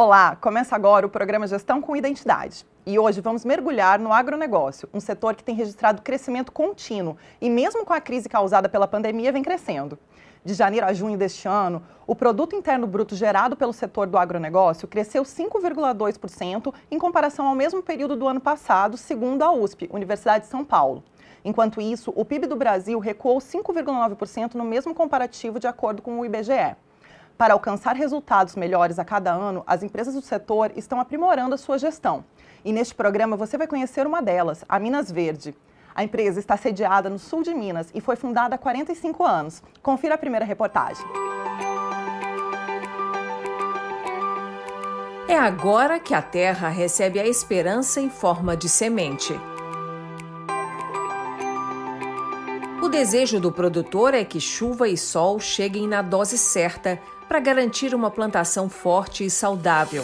Olá, começa agora o programa Gestão com Identidade. E hoje vamos mergulhar no agronegócio, um setor que tem registrado crescimento contínuo e, mesmo com a crise causada pela pandemia, vem crescendo. De janeiro a junho deste ano, o produto interno bruto gerado pelo setor do agronegócio cresceu 5,2% em comparação ao mesmo período do ano passado, segundo a USP, Universidade de São Paulo. Enquanto isso, o PIB do Brasil recuou 5,9% no mesmo comparativo, de acordo com o IBGE. Para alcançar resultados melhores a cada ano, as empresas do setor estão aprimorando a sua gestão. E neste programa você vai conhecer uma delas, a Minas Verde. A empresa está sediada no sul de Minas e foi fundada há 45 anos. Confira a primeira reportagem. É agora que a terra recebe a esperança em forma de semente. O desejo do produtor é que chuva e sol cheguem na dose certa para garantir uma plantação forte e saudável.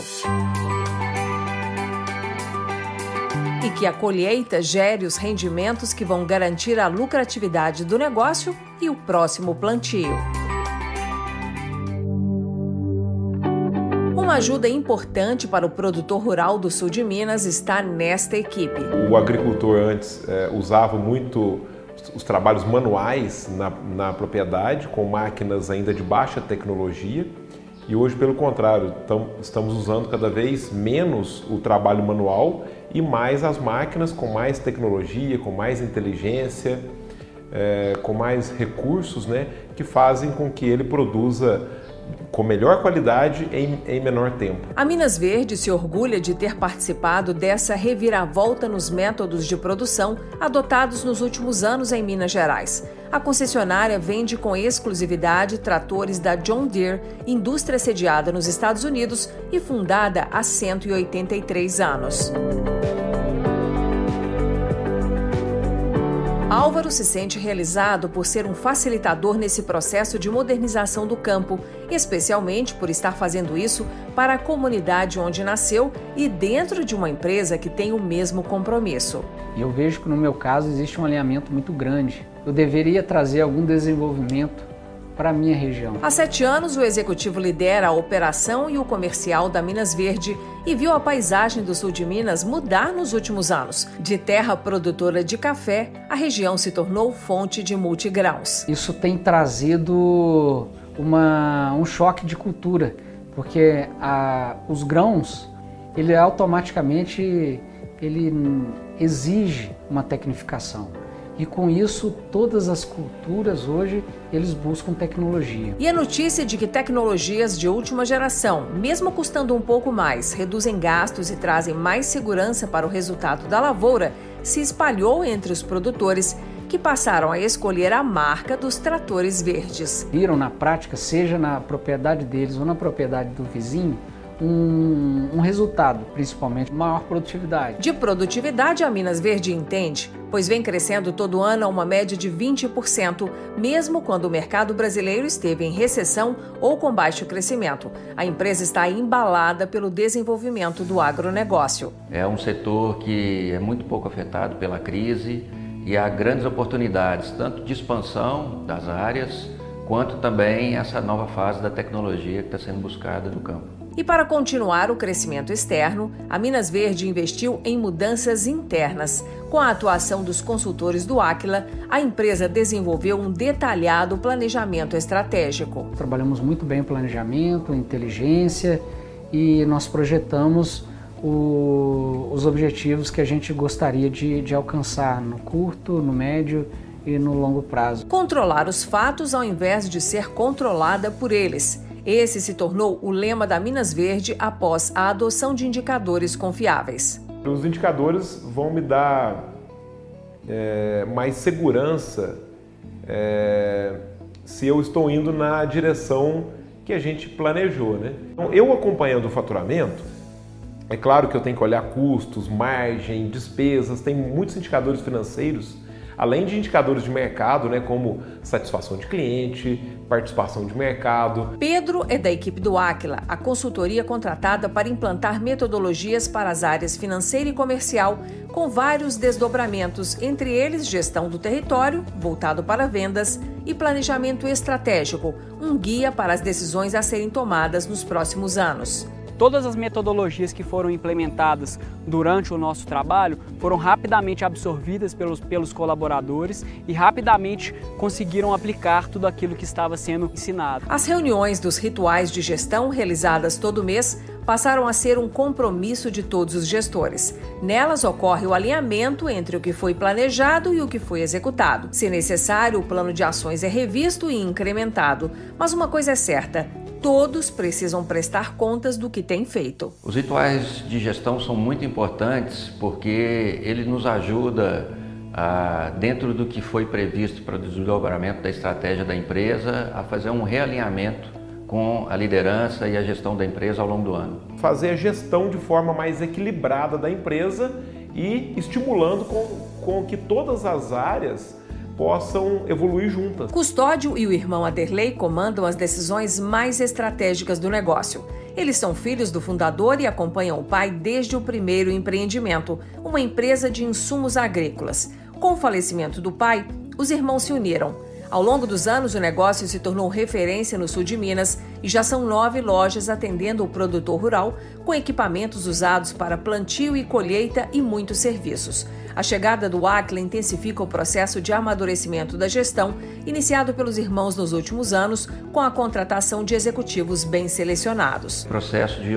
E que a colheita gere os rendimentos que vão garantir a lucratividade do negócio e o próximo plantio. Uma ajuda importante para o produtor rural do sul de Minas está nesta equipe. O agricultor antes é, usava muito os trabalhos manuais na, na propriedade, com máquinas ainda de baixa tecnologia. E hoje, pelo contrário, tam, estamos usando cada vez menos o trabalho manual e mais as máquinas com mais tecnologia, com mais inteligência, é, com mais recursos, né, que fazem com que ele produza com melhor qualidade em, em, menor tempo. A Minas Verde se orgulha de ter participado dessa reviravolta nos métodos de produção adotados nos últimos anos em Minas Gerais. A concessionária vende com exclusividade tratores da John Deere, indústria sediada nos Estados Unidos e fundada há 183 anos. Álvaro se sente realizado por ser um facilitador nesse processo de modernização do campo, especialmente por estar fazendo isso para a comunidade onde nasceu e dentro de uma empresa que tem o mesmo compromisso. Eu vejo que no meu caso existe um alinhamento muito grande. Eu deveria trazer algum desenvolvimento para a minha região. Há sete anos, o executivo lidera a operação e o comercial da Minas Verde e viu a paisagem do sul de Minas mudar nos últimos anos. De terra produtora de café, a região se tornou fonte de multigrãos. Isso tem trazido uma, um choque de cultura, porque a, os grãos, ele automaticamente ele exige uma tecnificação. E com isso, todas as culturas hoje eles buscam tecnologia. E a notícia de que tecnologias de última geração, mesmo custando um pouco mais, reduzem gastos e trazem mais segurança para o resultado da lavoura, se espalhou entre os produtores que passaram a escolher a marca dos tratores verdes. Viram na prática, seja na propriedade deles ou na propriedade do vizinho, um, um, resultado, principalmente maior produtividade. De produtividade, a Minas Verde entende, pois vem crescendo todo ano a uma média de 20%, mesmo quando o mercado brasileiro esteve em recessão ou com baixo crescimento. A empresa está embalada pelo desenvolvimento do agronegócio. É um setor que é muito pouco afetado pela crise e há grandes oportunidades, tanto de expansão das áreas, quanto também essa nova fase da tecnologia que está sendo buscada no campo. E para continuar o crescimento externo, a Minas Verde investiu em mudanças internas. Com a atuação dos consultores do Aquila, a empresa desenvolveu um detalhado planejamento estratégico. Trabalhamos muito bem o planejamento, inteligência e nós projetamos o, os objetivos que a gente gostaria de, de alcançar no curto, no médio e no longo prazo. Controlar os fatos ao invés de ser controlada por eles. Esse se tornou o lema da Minas Verde após a adoção de indicadores confiáveis. Os indicadores vão me dar é, mais segurança é, se eu estou indo na direção que a gente planejou. Né? Então, eu acompanhando o faturamento, é claro que eu tenho que olhar custos, margem, despesas, tem muitos indicadores financeiros além de indicadores de mercado, né, como satisfação de cliente, participação de mercado. Pedro é da equipe do Aquila, a consultoria contratada para implantar metodologias para as áreas financeira e comercial, com vários desdobramentos, entre eles gestão do território, voltado para vendas, e planejamento estratégico, um guia para as decisões a serem tomadas nos próximos anos. Todas as metodologias que foram implementadas durante o nosso trabalho foram rapidamente absorvidas pelos, pelos colaboradores e rapidamente conseguiram aplicar tudo aquilo que estava sendo ensinado. As reuniões dos rituais de gestão realizadas todo mês passaram a ser um compromisso de todos os gestores. Nelas ocorre o alinhamento entre o que foi planejado e o que foi executado. Se necessário, o plano de ações é revisto e incrementado. Mas uma coisa é certa: todos precisam prestar contas do que tem feito. Os rituais de gestão são muito importantes porque ele nos ajuda a, dentro do que foi previsto para o desdobramento da estratégia da empresa, a fazer um realinhamento com a liderança e a gestão da empresa ao longo do ano. Fazer a gestão de forma mais equilibrada da empresa e estimulando com, com que todas as áreas possam evoluir juntas. Custódio e o irmão Aderley comandam as decisões mais estratégicas do negócio. Eles são filhos do fundador e acompanham o pai desde o primeiro empreendimento, uma empresa de insumos agrícolas. Com o falecimento do pai, os irmãos se uniram. Ao longo dos anos, o negócio se tornou referência no sul de Minas e já são nove lojas atendendo o produtor rural, com equipamentos usados para plantio e colheita e muitos serviços. A chegada do Acla intensifica o processo de amadurecimento da gestão, iniciado pelos irmãos nos últimos anos, com a contratação de executivos bem selecionados. O processo de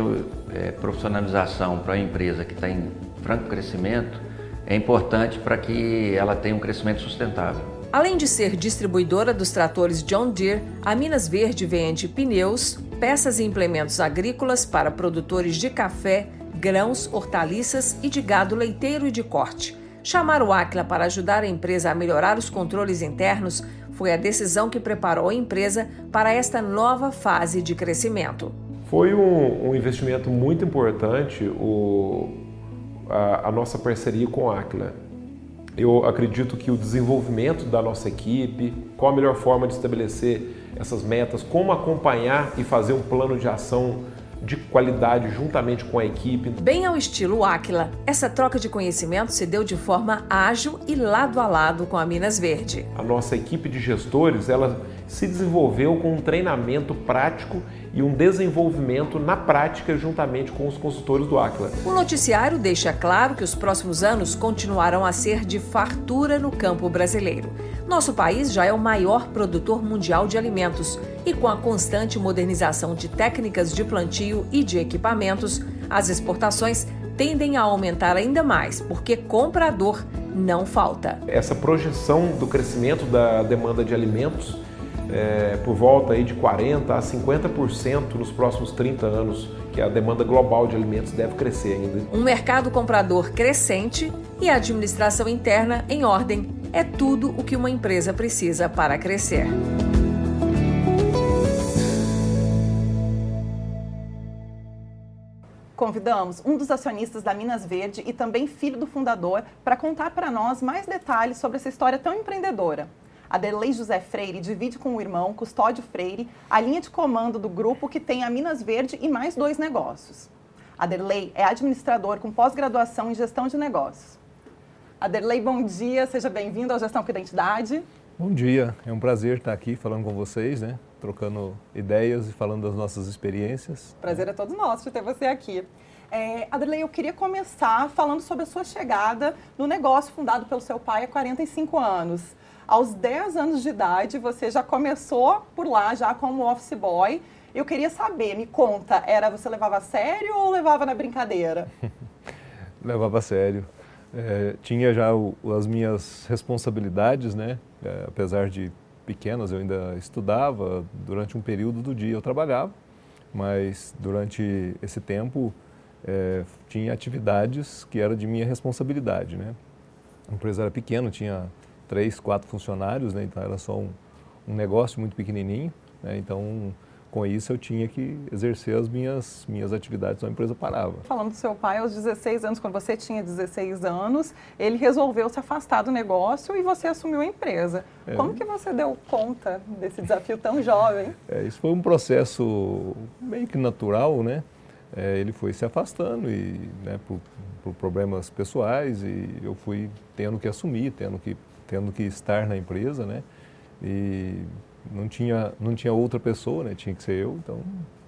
é, profissionalização para a empresa que está em franco crescimento é importante para que ela tenha um crescimento sustentável. Além de ser distribuidora dos tratores John Deere, a Minas Verde vende pneus, peças e implementos agrícolas para produtores de café, grãos, hortaliças e de gado leiteiro e de corte. Chamar o Aquila para ajudar a empresa a melhorar os controles internos foi a decisão que preparou a empresa para esta nova fase de crescimento. Foi um, um investimento muito importante o, a, a nossa parceria com a Aquila eu acredito que o desenvolvimento da nossa equipe, qual a melhor forma de estabelecer essas metas, como acompanhar e fazer um plano de ação de qualidade juntamente com a equipe. Bem ao estilo Aquila, essa troca de conhecimento se deu de forma ágil e lado a lado com a Minas Verde. A nossa equipe de gestores, ela se desenvolveu com um treinamento prático e um desenvolvimento na prática juntamente com os consultores do Aquila. O noticiário deixa claro que os próximos anos continuarão a ser de fartura no campo brasileiro. Nosso país já é o maior produtor mundial de alimentos e com a constante modernização de técnicas de plantio e de equipamentos, as exportações tendem a aumentar ainda mais, porque comprador não falta. Essa projeção do crescimento da demanda de alimentos é, por volta aí de 40% a 50% nos próximos 30 anos, que a demanda global de alimentos deve crescer ainda. Um mercado comprador crescente e a administração interna em ordem é tudo o que uma empresa precisa para crescer. Convidamos um dos acionistas da Minas Verde e também filho do fundador para contar para nós mais detalhes sobre essa história tão empreendedora. Aderlei José Freire divide com o irmão Custódio Freire a linha de comando do grupo que tem a Minas Verde e mais dois negócios. Aderlei é administrador com pós-graduação em gestão de negócios. Aderlei, bom dia, seja bem-vindo ao Gestão com Identidade. Bom dia, é um prazer estar aqui falando com vocês, né? trocando ideias e falando das nossas experiências. Prazer é todo nosso de ter você aqui. É, Aderlei, eu queria começar falando sobre a sua chegada no negócio fundado pelo seu pai há 45 anos. Aos 10 anos de idade, você já começou por lá, já como office boy. Eu queria saber, me conta, era você levava a sério ou levava na brincadeira? levava a sério. É, tinha já o, as minhas responsabilidades, né? É, apesar de pequenas, eu ainda estudava. Durante um período do dia eu trabalhava, mas durante esse tempo é, tinha atividades que eram de minha responsabilidade, né? A empresa era pequena, tinha três, quatro funcionários, né? então era só um, um negócio muito pequenininho. Né? Então, com isso eu tinha que exercer as minhas, minhas atividades, a empresa parava. Falando do seu pai, aos 16 anos, quando você tinha 16 anos, ele resolveu se afastar do negócio e você assumiu a empresa. É. Como que você deu conta desse desafio tão jovem? É, isso foi um processo meio que natural, né? É, ele foi se afastando e, né, por, por problemas pessoais e eu fui tendo que assumir, tendo que tendo que estar na empresa, né? E não tinha, não tinha outra pessoa, né? Tinha que ser eu, então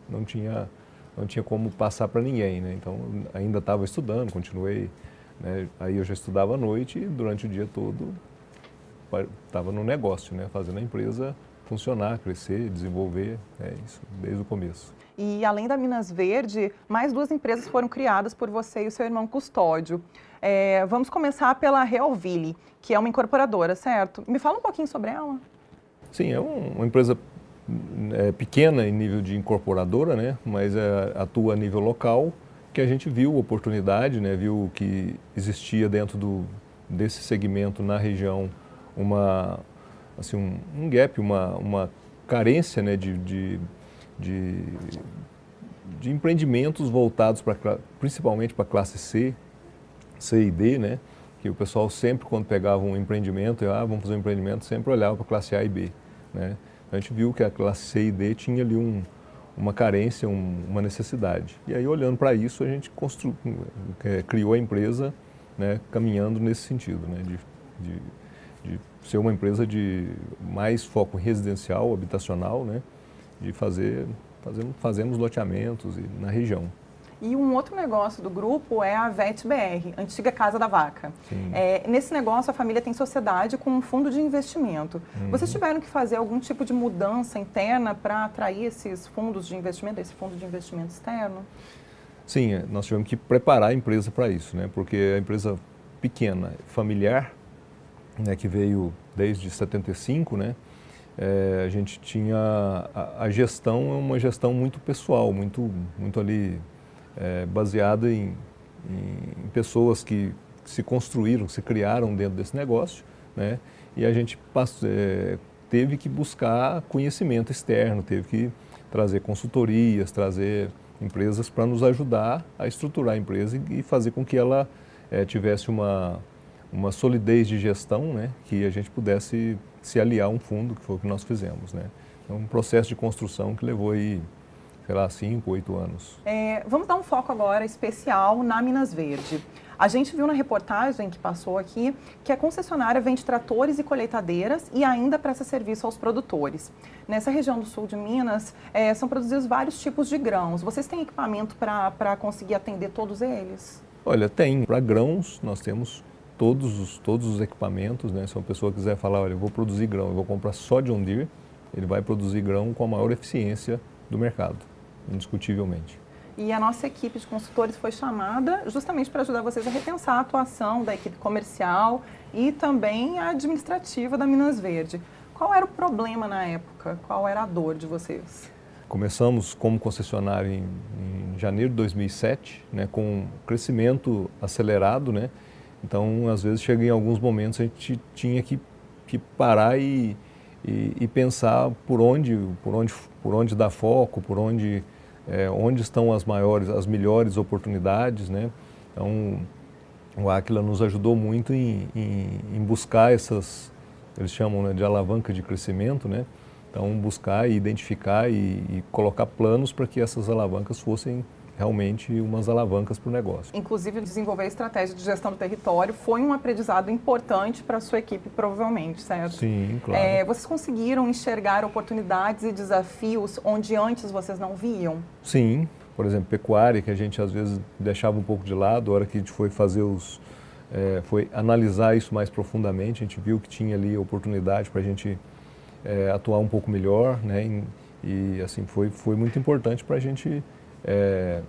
não tinha, não tinha como passar para ninguém, né? Então ainda estava estudando, continuei, né? Aí eu já estudava à noite e durante o dia todo estava no negócio, né? Fazendo a empresa funcionar, crescer, desenvolver, é isso, desde o começo. E além da Minas Verde, mais duas empresas foram criadas por você e o seu irmão Custódio. É, vamos começar pela Realville, que é uma incorporadora, certo? Me fala um pouquinho sobre ela. Sim, é uma empresa é, pequena em nível de incorporadora, né? mas é, atua a nível local, que a gente viu oportunidade, né? viu que existia dentro do, desse segmento na região uma, assim, um, um gap, uma, uma carência né? de, de, de, de empreendimentos voltados principalmente para a classe C, C e D, né? que o pessoal sempre, quando pegava um empreendimento, ah, vamos fazer um empreendimento, sempre olhava para a classe A e B. Né? A gente viu que a classe C e D tinha ali um, uma carência, um, uma necessidade. E aí, olhando para isso, a gente constru, é, criou a empresa né, caminhando nesse sentido, né, de, de, de, ser uma empresa de mais foco residencial, habitacional, né, de fazer, fazer fazemos loteamentos na região. E um outro negócio do grupo é a VetBR, antiga Casa da Vaca. É, nesse negócio, a família tem sociedade com um fundo de investimento. Uhum. Vocês tiveram que fazer algum tipo de mudança interna para atrair esses fundos de investimento, esse fundo de investimento externo? Sim, é, nós tivemos que preparar a empresa para isso, né? porque a empresa pequena, familiar, né, que veio desde 75, né? É, a gente tinha a, a gestão é uma gestão muito pessoal, muito, muito ali é, baseada em, em, pessoas que se construíram, se criaram dentro desse negócio, né? E a gente passou, é, teve que buscar conhecimento externo, teve que trazer consultorias, trazer empresas para nos ajudar a estruturar a empresa e, fazer com que ela é, tivesse uma, uma solidez de gestão, né? Que a gente pudesse se aliar a um fundo, que foi o que nós fizemos, né? É um processo de construção que levou aí sei lá, 5, 8 anos. É, vamos dar um foco agora especial na Minas Verde. A gente viu na reportagem que passou aqui que a concessionária vende tratores e colheitadeiras e ainda presta serviço aos produtores. Nessa região do sul de Minas, é, são produzidos vários tipos de grãos. Vocês têm equipamento para conseguir atender todos eles? Olha, tem. Para grãos, nós temos todos os, todos os equipamentos. Né? Se uma pessoa quiser falar, olha, eu vou produzir grão, eu vou comprar só John Deere, ele vai produzir grão com a maior eficiência do mercado indiscutivelmente. E a nossa equipe de consultores foi chamada justamente para ajudar vocês a repensar a atuação da equipe comercial e também a administrativa da Minas Verde. Qual era o problema na época? Qual era a dor de vocês? Começamos como concessionário em, em janeiro de 2007, né, com um crescimento acelerado, né? Então, às vezes, chega em alguns momentos a gente tinha que, que parar e, e, e pensar por onde, por onde, por onde dar foco, por onde é, onde estão as maiores, as melhores oportunidades, né? Então, o Aquila nos ajudou muito em, em, em buscar essas, eles chamam né, de alavanca de crescimento, né? Então, buscar e identificar e, e colocar planos para que essas alavancas fossem realmente umas alavancas para o negócio. Inclusive, desenvolver a estratégia de gestão do território foi um aprendizado importante para a sua equipe, provavelmente, certo? Sim, claro. É, vocês conseguiram enxergar oportunidades e desafios onde antes vocês não viam? Sim, por exemplo, pecuária, que a gente às vezes deixava um pouco de lado, a hora que a gente foi fazer os. É, foi analisar isso mais profundamente, a gente viu que tinha ali oportunidade para a gente é, atuar um pouco melhor, né? E, e assim, foi, foi muito importante para a gente é,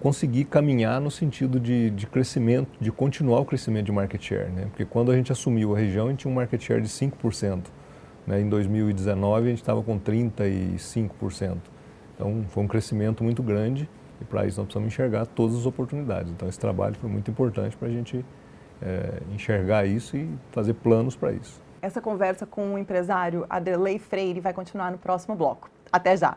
conseguir caminhar no sentido de, de, crescimento, de continuar o crescimento de market share. Né? Porque quando a gente assumiu a região, a gente tinha um market share de 5%. Né? Em 2019, a gente estava com 35%. Então, foi um crescimento muito grande e para isso nós precisamos enxergar todas as oportunidades. Então, esse trabalho foi muito importante para a gente é, enxergar isso e fazer planos para isso. Essa conversa com o empresário Adelei Freire vai continuar no próximo bloco. Até já!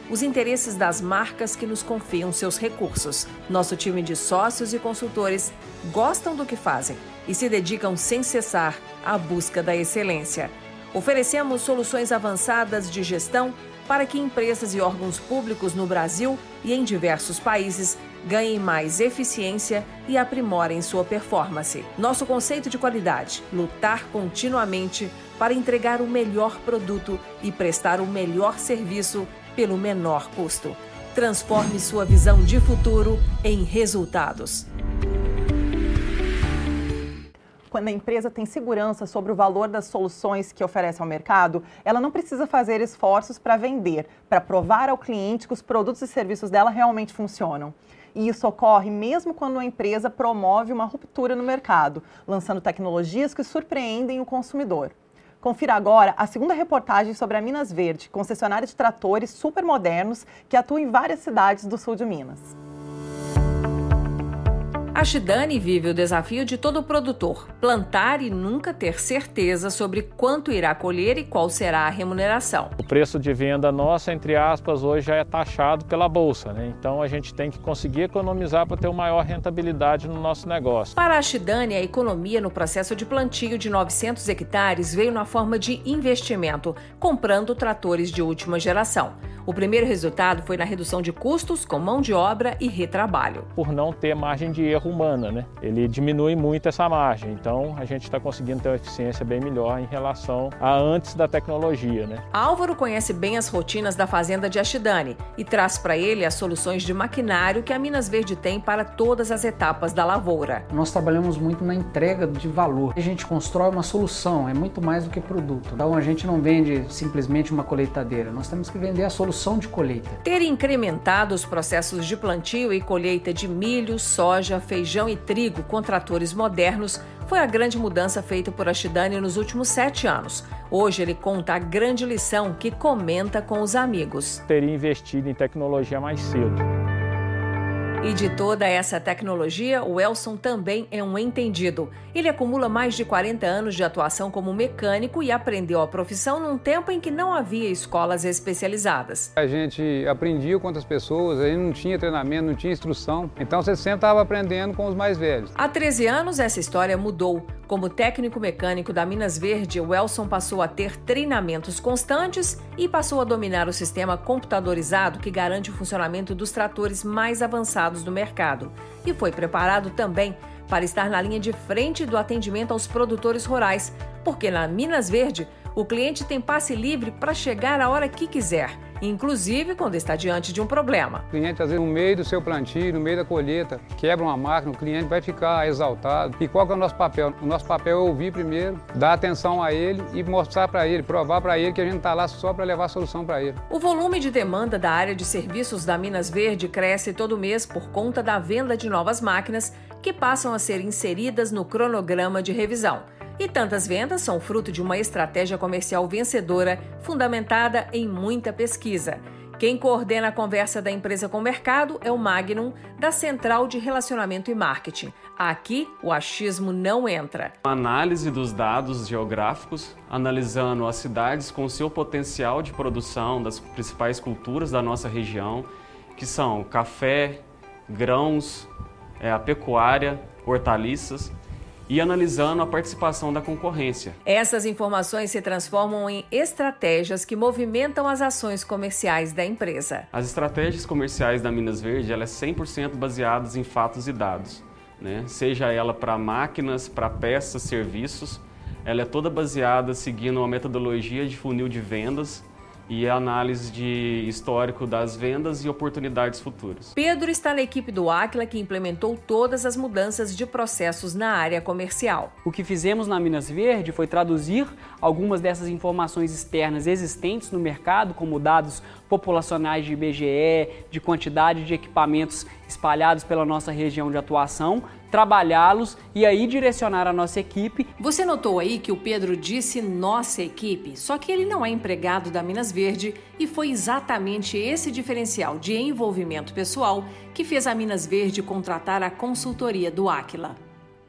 os interesses das marcas que nos confiam seus recursos. Nosso time de sócios e consultores gostam do que fazem e se dedicam sem cessar à busca da excelência. Oferecemos soluções avançadas de gestão para que empresas e órgãos públicos no Brasil e em diversos países ganhem mais eficiência e aprimorem sua performance. Nosso conceito de qualidade: lutar continuamente para entregar o melhor produto e prestar o melhor serviço pelo menor custo. Transforme sua visão de futuro em resultados. Quando a empresa tem segurança sobre o valor das soluções que oferece ao mercado, ela não precisa fazer esforços para vender, para provar ao cliente que os produtos e serviços dela realmente funcionam. E isso ocorre mesmo quando a empresa promove uma ruptura no mercado, lançando tecnologias que surpreendem o consumidor. Confira agora a segunda reportagem sobre a Minas Verde, concessionária de tratores supermodernos que atua em várias cidades do sul de Minas. A Shidani vive o desafio de todo produtor: plantar e nunca ter certeza sobre quanto irá colher e qual será a remuneração. O preço de venda nossa, entre aspas, hoje já é taxado pela bolsa, né? Então a gente tem que conseguir economizar para ter uma maior rentabilidade no nosso negócio. Para a Shidani, a economia no processo de plantio de 900 hectares veio na forma de investimento, comprando tratores de última geração. O primeiro resultado foi na redução de custos com mão de obra e retrabalho. Por não ter margem de erro humana, né? Ele diminui muito essa margem. Então a gente está conseguindo ter uma eficiência bem melhor em relação a antes da tecnologia, né? Álvaro conhece bem as rotinas da fazenda de Ashidani e traz para ele as soluções de maquinário que a Minas Verde tem para todas as etapas da lavoura. Nós trabalhamos muito na entrega de valor. A gente constrói uma solução, é muito mais do que produto. Então a gente não vende simplesmente uma colheitadeira, nós temos que vender a solução solução de colheita. Ter incrementado os processos de plantio e colheita de milho, soja, feijão e trigo com tratores modernos foi a grande mudança feita por Ashidani nos últimos sete anos. Hoje ele conta a grande lição que comenta com os amigos. Teria investido em tecnologia mais cedo. E de toda essa tecnologia, o Elson também é um entendido. Ele acumula mais de 40 anos de atuação como mecânico e aprendeu a profissão num tempo em que não havia escolas especializadas. A gente aprendia com outras pessoas, a gente não tinha treinamento, não tinha instrução, então você sempre estava aprendendo com os mais velhos. Há 13 anos, essa história mudou. Como técnico mecânico da Minas Verde, o Elson passou a ter treinamentos constantes e passou a dominar o sistema computadorizado que garante o funcionamento dos tratores mais avançados do mercado. E foi preparado também para estar na linha de frente do atendimento aos produtores rurais, porque na Minas Verde o cliente tem passe livre para chegar a hora que quiser, inclusive quando está diante de um problema. O cliente, às vezes, no meio do seu plantio, no meio da colheita, quebra uma máquina, o cliente vai ficar exaltado. E qual é o nosso papel? O nosso papel é ouvir primeiro, dar atenção a ele e mostrar para ele, provar para ele que a gente está lá só para levar a solução para ele. O volume de demanda da área de serviços da Minas Verde cresce todo mês por conta da venda de novas máquinas que passam a ser inseridas no cronograma de revisão. E tantas vendas são fruto de uma estratégia comercial vencedora, fundamentada em muita pesquisa. Quem coordena a conversa da empresa com o mercado é o Magnum, da Central de Relacionamento e Marketing. Aqui, o achismo não entra. Análise dos dados geográficos, analisando as cidades com seu potencial de produção das principais culturas da nossa região, que são café, grãos, é, a pecuária, hortaliças e analisando a participação da concorrência. Essas informações se transformam em estratégias que movimentam as ações comerciais da empresa. As estratégias comerciais da Minas Verde ela é 100% baseadas em fatos e dados, né? seja ela para máquinas, para peças, serviços. Ela é toda baseada seguindo uma metodologia de funil de vendas e a análise de histórico das vendas e oportunidades futuras. Pedro está na equipe do Aquila que implementou todas as mudanças de processos na área comercial. O que fizemos na Minas Verde foi traduzir algumas dessas informações externas existentes no mercado, como dados populacionais de IBGE, de quantidade de equipamentos espalhados pela nossa região de atuação, trabalhá-los e aí direcionar a nossa equipe. Você notou aí que o Pedro disse nossa equipe, só que ele não é empregado da Minas Verde e foi exatamente esse diferencial de envolvimento pessoal que fez a Minas Verde contratar a consultoria do Aquila.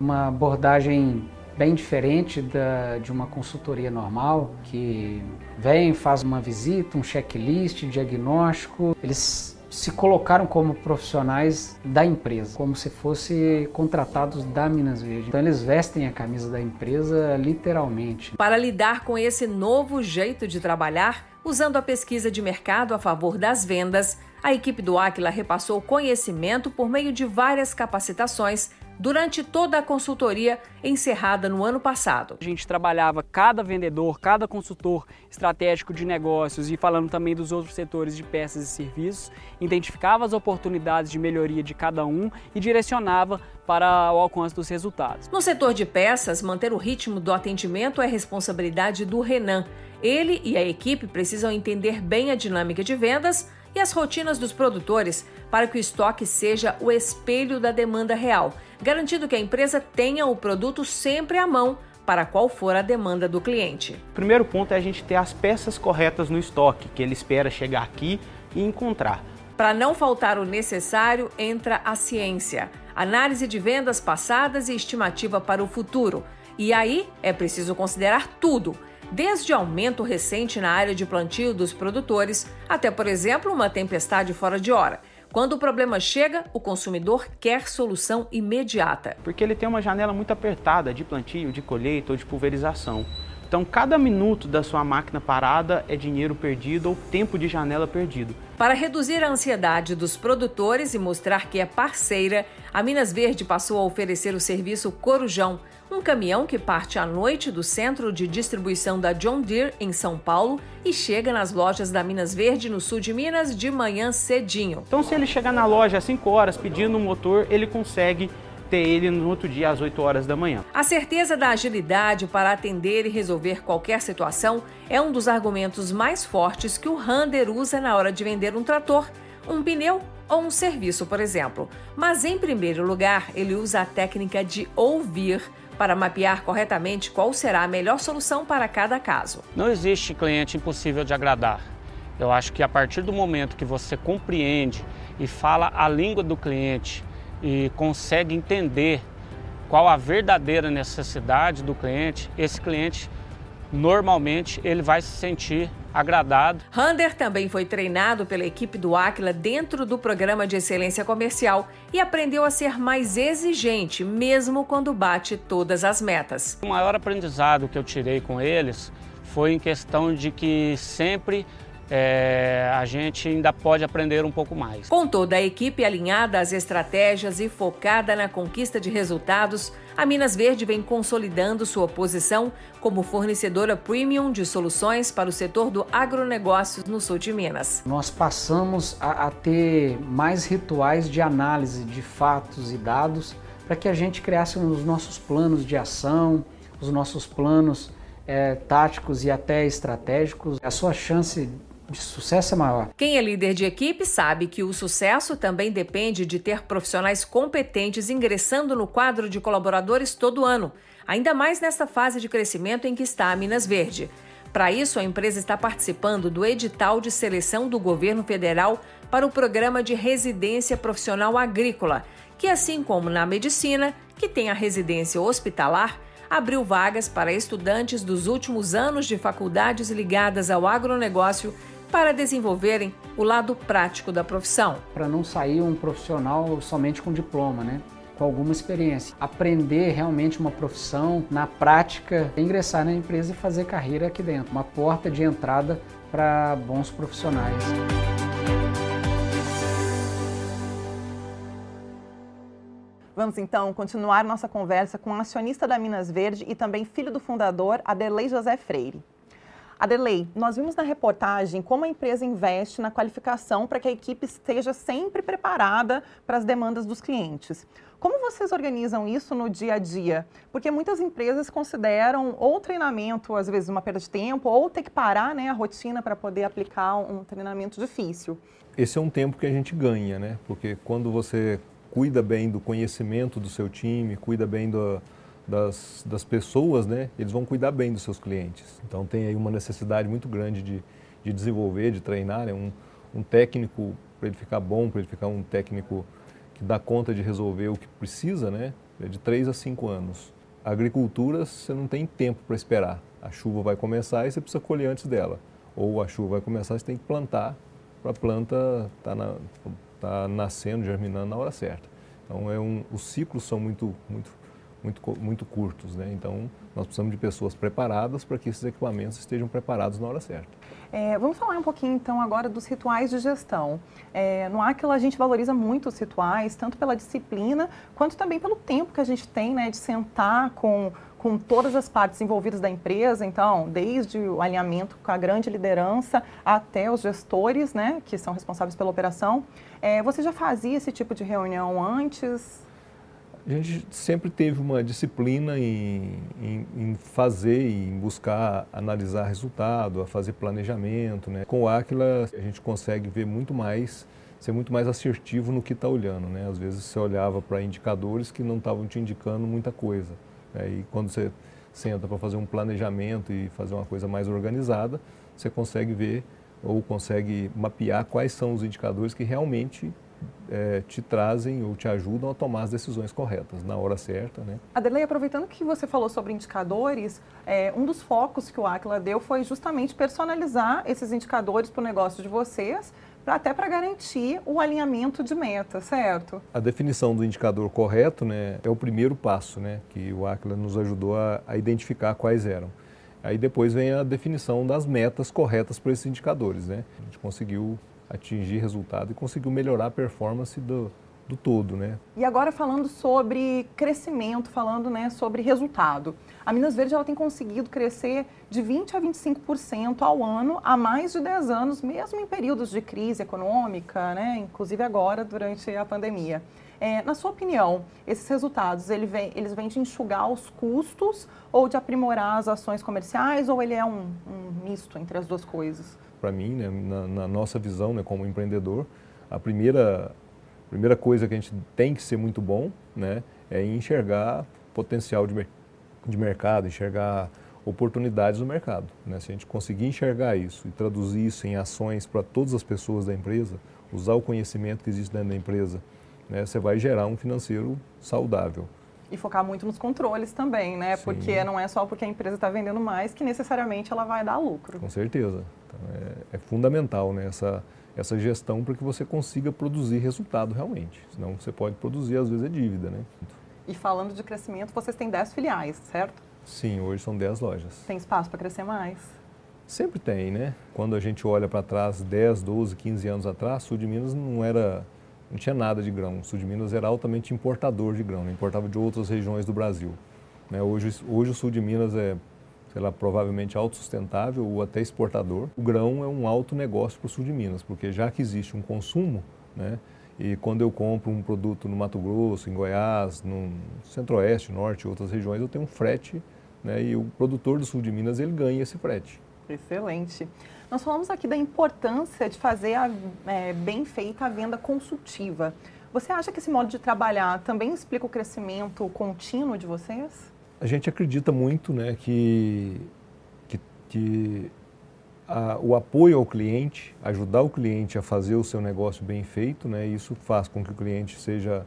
Uma abordagem bem diferente da, de uma consultoria normal, que vem, faz uma visita, um checklist, diagnóstico. Eles se colocaram como profissionais da empresa, como se fossem contratados da Minas Verde. Então eles vestem a camisa da empresa literalmente. Para lidar com esse novo jeito de trabalhar, usando a pesquisa de mercado a favor das vendas, a equipe do Aquila repassou conhecimento por meio de várias capacitações durante toda a consultoria encerrada no ano passado. A gente trabalhava cada vendedor, cada consultor estratégico de negócios e falando também dos outros setores de peças e serviços, identificava as oportunidades de melhoria de cada um e direcionava para o alcance dos resultados. No setor de peças, manter o ritmo do atendimento é responsabilidade do Renan. Ele e a equipe precisam entender bem a dinâmica de vendas e as rotinas dos produtores para que o estoque seja o espelho da demanda real, garantindo que a empresa tenha o produto sempre à mão para qual for a demanda do cliente. O primeiro ponto é a gente ter as peças corretas no estoque, que ele espera chegar aqui e encontrar. Para não faltar o necessário, entra a ciência, análise de vendas passadas e estimativa para o futuro. E aí é preciso considerar tudo desde aumento recente na área de plantio dos produtores até, por exemplo, uma tempestade fora de hora. Quando o problema chega, o consumidor quer solução imediata. Porque ele tem uma janela muito apertada de plantio, de colheita ou de pulverização. Então, cada minuto da sua máquina parada é dinheiro perdido ou tempo de janela perdido. Para reduzir a ansiedade dos produtores e mostrar que é parceira, a Minas Verde passou a oferecer o serviço Corujão, um caminhão que parte à noite do centro de distribuição da John Deere, em São Paulo, e chega nas lojas da Minas Verde, no sul de Minas, de manhã cedinho. Então, se ele chegar na loja às 5 horas pedindo um motor, ele consegue ter ele no outro dia às 8 horas da manhã. A certeza da agilidade para atender e resolver qualquer situação é um dos argumentos mais fortes que o Rander usa na hora de vender um trator, um pneu ou um serviço, por exemplo. Mas em primeiro lugar, ele usa a técnica de ouvir para mapear corretamente qual será a melhor solução para cada caso. Não existe cliente impossível de agradar. Eu acho que a partir do momento que você compreende e fala a língua do cliente, e consegue entender qual a verdadeira necessidade do cliente, esse cliente normalmente ele vai se sentir agradado. Rander também foi treinado pela equipe do Aquila dentro do programa de excelência comercial e aprendeu a ser mais exigente, mesmo quando bate todas as metas. O maior aprendizado que eu tirei com eles foi em questão de que sempre é, a gente ainda pode aprender um pouco mais. Com toda a equipe alinhada às estratégias e focada na conquista de resultados, a Minas Verde vem consolidando sua posição como fornecedora premium de soluções para o setor do agronegócio no sul de Minas. Nós passamos a, a ter mais rituais de análise de fatos e dados para que a gente criasse os nossos planos de ação, os nossos planos é, táticos e até estratégicos. A sua chance de sucesso é maior. Quem é líder de equipe sabe que o sucesso também depende de ter profissionais competentes ingressando no quadro de colaboradores todo ano, ainda mais nesta fase de crescimento em que está a Minas Verde. Para isso, a empresa está participando do edital de seleção do governo federal para o programa de residência profissional agrícola, que, assim como na medicina, que tem a residência hospitalar, abriu vagas para estudantes dos últimos anos de faculdades ligadas ao agronegócio para desenvolverem o lado prático da profissão. Para não sair um profissional somente com diploma, né? com alguma experiência. Aprender realmente uma profissão na prática, ingressar na empresa e fazer carreira aqui dentro. Uma porta de entrada para bons profissionais. Vamos então continuar nossa conversa com o acionista da Minas Verde e também filho do fundador, Adelei José Freire. Adelei, nós vimos na reportagem como a empresa investe na qualificação para que a equipe esteja sempre preparada para as demandas dos clientes. Como vocês organizam isso no dia a dia? Porque muitas empresas consideram ou treinamento, às vezes, uma perda de tempo, ou ter que parar né, a rotina para poder aplicar um treinamento difícil. Esse é um tempo que a gente ganha, né? Porque quando você cuida bem do conhecimento do seu time, cuida bem do, das, das pessoas, né, eles vão cuidar bem dos seus clientes. Então tem aí uma necessidade muito grande de, de desenvolver, de treinar, né, um, um técnico para ele ficar bom, para ele ficar um técnico que dá conta de resolver o que precisa, né, é de 3 a 5 anos. A agricultura, você não tem tempo para esperar. A chuva vai começar e você precisa colher antes dela. Ou a chuva vai começar, você tem que plantar para a planta estar tá na, tá nascendo, germinando na hora certa. Então, é um, os ciclos são muito, muito, muito, muito curtos. Né? Então, nós precisamos de pessoas preparadas para que esses equipamentos estejam preparados na hora certa. É, vamos falar um pouquinho então agora dos rituais de gestão. É, no Aquila a gente valoriza muito os rituais, tanto pela disciplina quanto também pelo tempo que a gente tem né, de sentar com, com todas as partes envolvidas da empresa, então, desde o alinhamento com a grande liderança até os gestores, né, que são responsáveis pela operação. É, você já fazia esse tipo de reunião antes? A gente sempre teve uma disciplina em, em, em, fazer, em buscar analisar resultado, a fazer planejamento. Né? Com o Aquila, a gente consegue ver muito mais, ser muito mais assertivo no que está olhando. Né? Às vezes você olhava para indicadores que não estavam te indicando muita coisa. Né? E quando você senta para fazer um planejamento e fazer uma coisa mais organizada, você consegue ver ou consegue mapear quais são os indicadores que realmente é, te trazem ou te ajudam a tomar as decisões corretas na hora certa. Né? Adelei, aproveitando que você falou sobre indicadores, é, um dos focos que o Aquila deu foi justamente personalizar esses indicadores para o negócio de vocês, pra, até para garantir o alinhamento de meta, certo? A definição do indicador correto né, é o primeiro passo né, que o Aquila nos ajudou a, a identificar quais eram. Aí depois vem a definição das metas corretas para esses indicadores. Né? A gente conseguiu atingir resultado e conseguiu melhorar a performance do, do todo, né? E agora falando sobre crescimento, falando né, sobre resultado. A Minas Verde ela tem conseguido crescer de 20 a 25% ao ano há mais de 10 anos, mesmo em períodos de crise econômica, né, inclusive agora durante a pandemia. É, na sua opinião, esses resultados ele vem, eles vêm de enxugar os custos ou de aprimorar as ações comerciais ou ele é um, um misto entre as duas coisas? Para mim, né, na, na, nossa visão né, como empreendedor, a primeira, primeira coisa que a gente tem que ser muito bom né, é enxergar potencial de, de mercado, enxergar oportunidades no mercado. Né? Se a gente conseguir enxergar isso e traduzir isso em ações para todas as pessoas da empresa, usar o conhecimento que existe dentro da empresa, né, você vai gerar um financeiro saudável. E focar muito nos controles também, né? Sim. Porque não é só porque a empresa está vendendo mais que necessariamente ela vai dar lucro. Com certeza. Então, é, é fundamental né, essa, essa gestão para que você consiga produzir resultado realmente. Senão você pode produzir, às vezes, é dívida. Né? E falando de crescimento, vocês têm 10 filiais, certo? Sim, hoje são 10 lojas. Tem espaço para crescer mais? Sempre tem, né? Quando a gente olha para trás, 10, 12, 15 anos atrás, Sul de Minas não era, não tinha nada de grão. O Sul de Minas era altamente importador de grão, né? importava de outras regiões do Brasil. Né? Hoje, hoje o Sul de Minas é sei lá, provavelmente autossustentável ou até exportador. O grão é um alto negócio para o sul de Minas, porque já que existe um consumo, né, e quando eu compro um produto no Mato Grosso, em Goiás, no Centro-Oeste, Norte e outras regiões, eu tenho um frete, né, e o produtor do sul de Minas ele ganha esse frete. Excelente. Nós falamos aqui da importância de fazer a, é, bem feita a venda consultiva. Você acha que esse modo de trabalhar também explica o crescimento contínuo de vocês? a gente acredita muito né, que, que, que a, o apoio ao cliente, ajudar o cliente a fazer o seu negócio bem feito, né, isso faz com que o cliente seja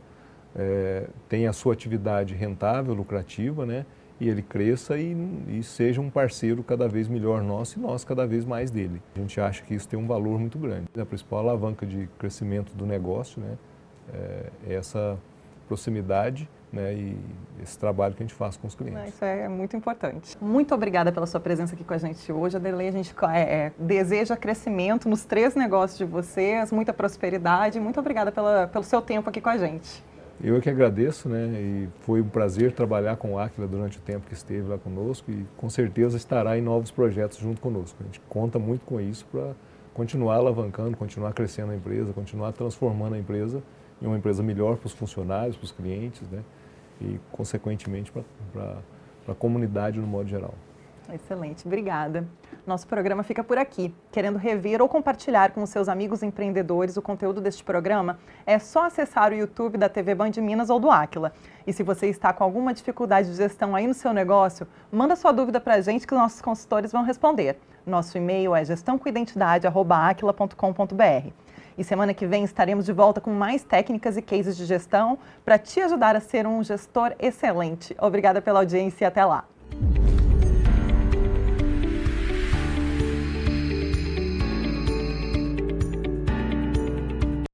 é, tenha a sua atividade rentável, lucrativa, né, e ele cresça e, e, seja um parceiro cada vez melhor nosso e nós cada vez mais dele. A gente acha que isso tem um valor muito grande. A principal alavanca de crescimento do negócio né, é, é essa proximidade né, e esse trabalho que a gente faz com os clientes. Isso é muito importante. Muito obrigada pela sua presença aqui com a gente hoje. Adelei, a gente é, é, deseja crescimento nos três negócios de vocês, muita prosperidade. Muito obrigada pela, pelo seu tempo aqui com a gente. Eu é que agradeço, né? E foi um prazer trabalhar com o Aquila durante o tempo que esteve lá conosco e com certeza estará em novos projetos junto conosco. A gente conta muito com isso para continuar alavancando, continuar crescendo a empresa, continuar transformando a empresa em uma empresa melhor para os funcionários, para os clientes, né? e, consequentemente, para a comunidade no modo geral. Excelente, obrigada. Nosso programa fica por aqui. Querendo rever ou compartilhar com seus amigos empreendedores o conteúdo deste programa, é só acessar o YouTube da TV Band Minas ou do Aquila. E se você está com alguma dificuldade de gestão aí no seu negócio, manda sua dúvida para a gente que os nossos consultores vão responder. Nosso e-mail é gestãocoidentidade.aquila.com.br. E semana que vem estaremos de volta com mais técnicas e cases de gestão para te ajudar a ser um gestor excelente. Obrigada pela audiência e até lá.